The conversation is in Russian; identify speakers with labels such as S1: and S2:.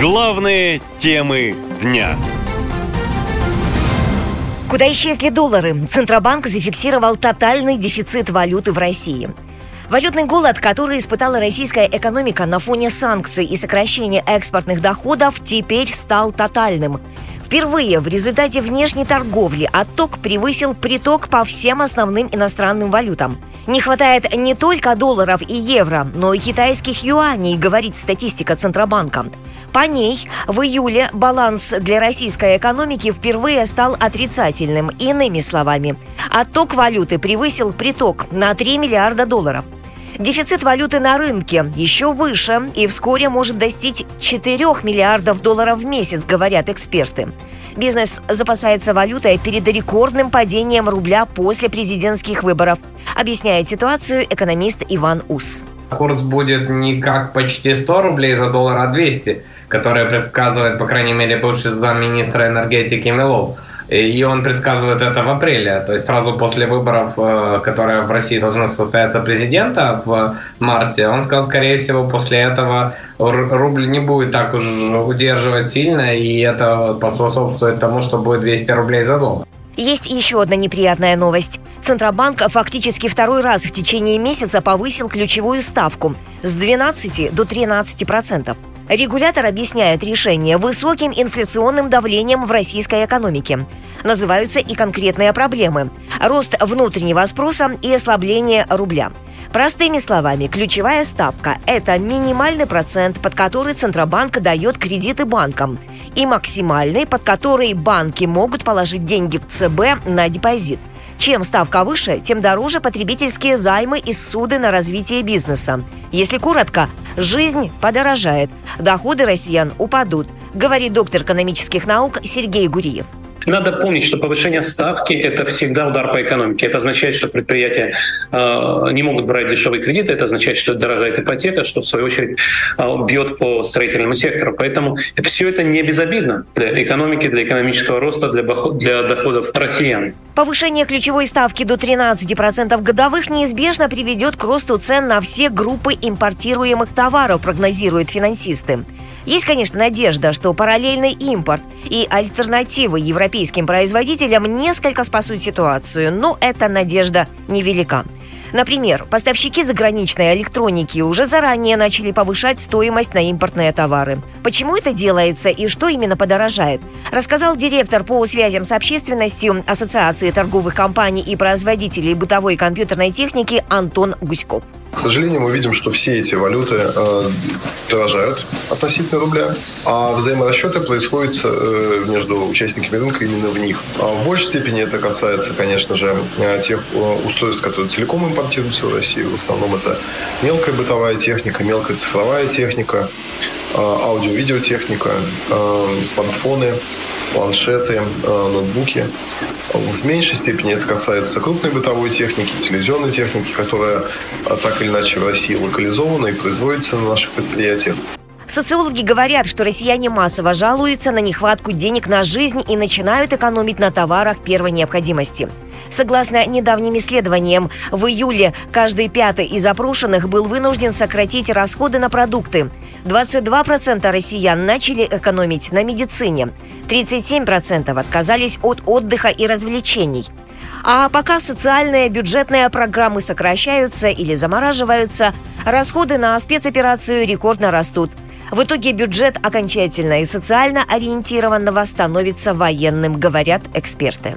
S1: Главные темы дня.
S2: Куда исчезли доллары? Центробанк зафиксировал тотальный дефицит валюты в России. Валютный голод, который испытала российская экономика на фоне санкций и сокращения экспортных доходов, теперь стал тотальным. Впервые в результате внешней торговли отток превысил приток по всем основным иностранным валютам. Не хватает не только долларов и евро, но и китайских юаней, говорит статистика Центробанка. По ней в июле баланс для российской экономики впервые стал отрицательным. Иными словами, отток валюты превысил приток на 3 миллиарда долларов. Дефицит валюты на рынке еще выше и вскоре может достичь 4 миллиардов долларов в месяц, говорят эксперты. Бизнес запасается валютой перед рекордным падением рубля после президентских выборов, объясняет ситуацию экономист Иван Ус.
S3: Курс будет не как почти 100 рублей за доллар, а 200, который предсказывает, по крайней мере, бывший замминистра энергетики Милов. И он предсказывает это в апреле, то есть сразу после выборов, э, которые в России должны состояться президента в марте. Он сказал, скорее всего, после этого рубль не будет так уж удерживать сильно, и это поспособствует тому, что будет 200 рублей за доллар.
S2: Есть еще одна неприятная новость. Центробанк фактически второй раз в течение месяца повысил ключевую ставку с 12 до 13 процентов. Регулятор объясняет решение высоким инфляционным давлением в российской экономике. Называются и конкретные проблемы – рост внутреннего спроса и ослабление рубля. Простыми словами, ключевая ставка – это минимальный процент, под который Центробанк дает кредиты банкам, и максимальный, под который банки могут положить деньги в ЦБ на депозит – чем ставка выше, тем дороже потребительские займы и суды на развитие бизнеса. Если коротко, жизнь подорожает, доходы россиян упадут, говорит доктор экономических наук Сергей Гуриев.
S4: Надо помнить, что повышение ставки – это всегда удар по экономике. Это означает, что предприятия э, не могут брать дешевые кредиты, это означает, что дорогая ипотека, что в свою очередь э, бьет по строительному сектору. Поэтому все это не безобидно для экономики, для экономического роста, для, для доходов россиян.
S2: Повышение ключевой ставки до 13% годовых неизбежно приведет к росту цен на все группы импортируемых товаров, прогнозируют финансисты. Есть, конечно, надежда, что параллельный импорт и альтернативы европейским производителям несколько спасут ситуацию, но эта надежда невелика. Например, поставщики заграничной электроники уже заранее начали повышать стоимость на импортные товары. Почему это делается и что именно подорожает, рассказал директор по связям с общественностью Ассоциации торговых компаний и производителей бытовой компьютерной техники Антон Гуськов.
S5: К сожалению, мы видим, что все эти валюты э, дорожают относительно рубля, а взаиморасчеты происходят э, между участниками рынка именно в них. А в большей степени это касается, конечно же, э, тех э, устройств, которые целиком импортируются в Россию. В основном это мелкая бытовая техника, мелкая цифровая техника, э, аудио-видеотехника, смартфоны, планшеты, э, ноутбуки. В меньшей степени это касается крупной бытовой техники, телевизионной техники, которая э, так или иначе в России локализована и производится на наших предприятиях.
S2: Социологи говорят, что россияне массово жалуются на нехватку денег на жизнь и начинают экономить на товарах первой необходимости. Согласно недавним исследованиям, в июле каждый пятый из опрошенных был вынужден сократить расходы на продукты. 22% россиян начали экономить на медицине. 37% отказались от отдыха и развлечений. А пока социальные бюджетные программы сокращаются или замораживаются, расходы на спецоперацию рекордно растут. В итоге бюджет окончательно и социально ориентированного становится военным, говорят эксперты.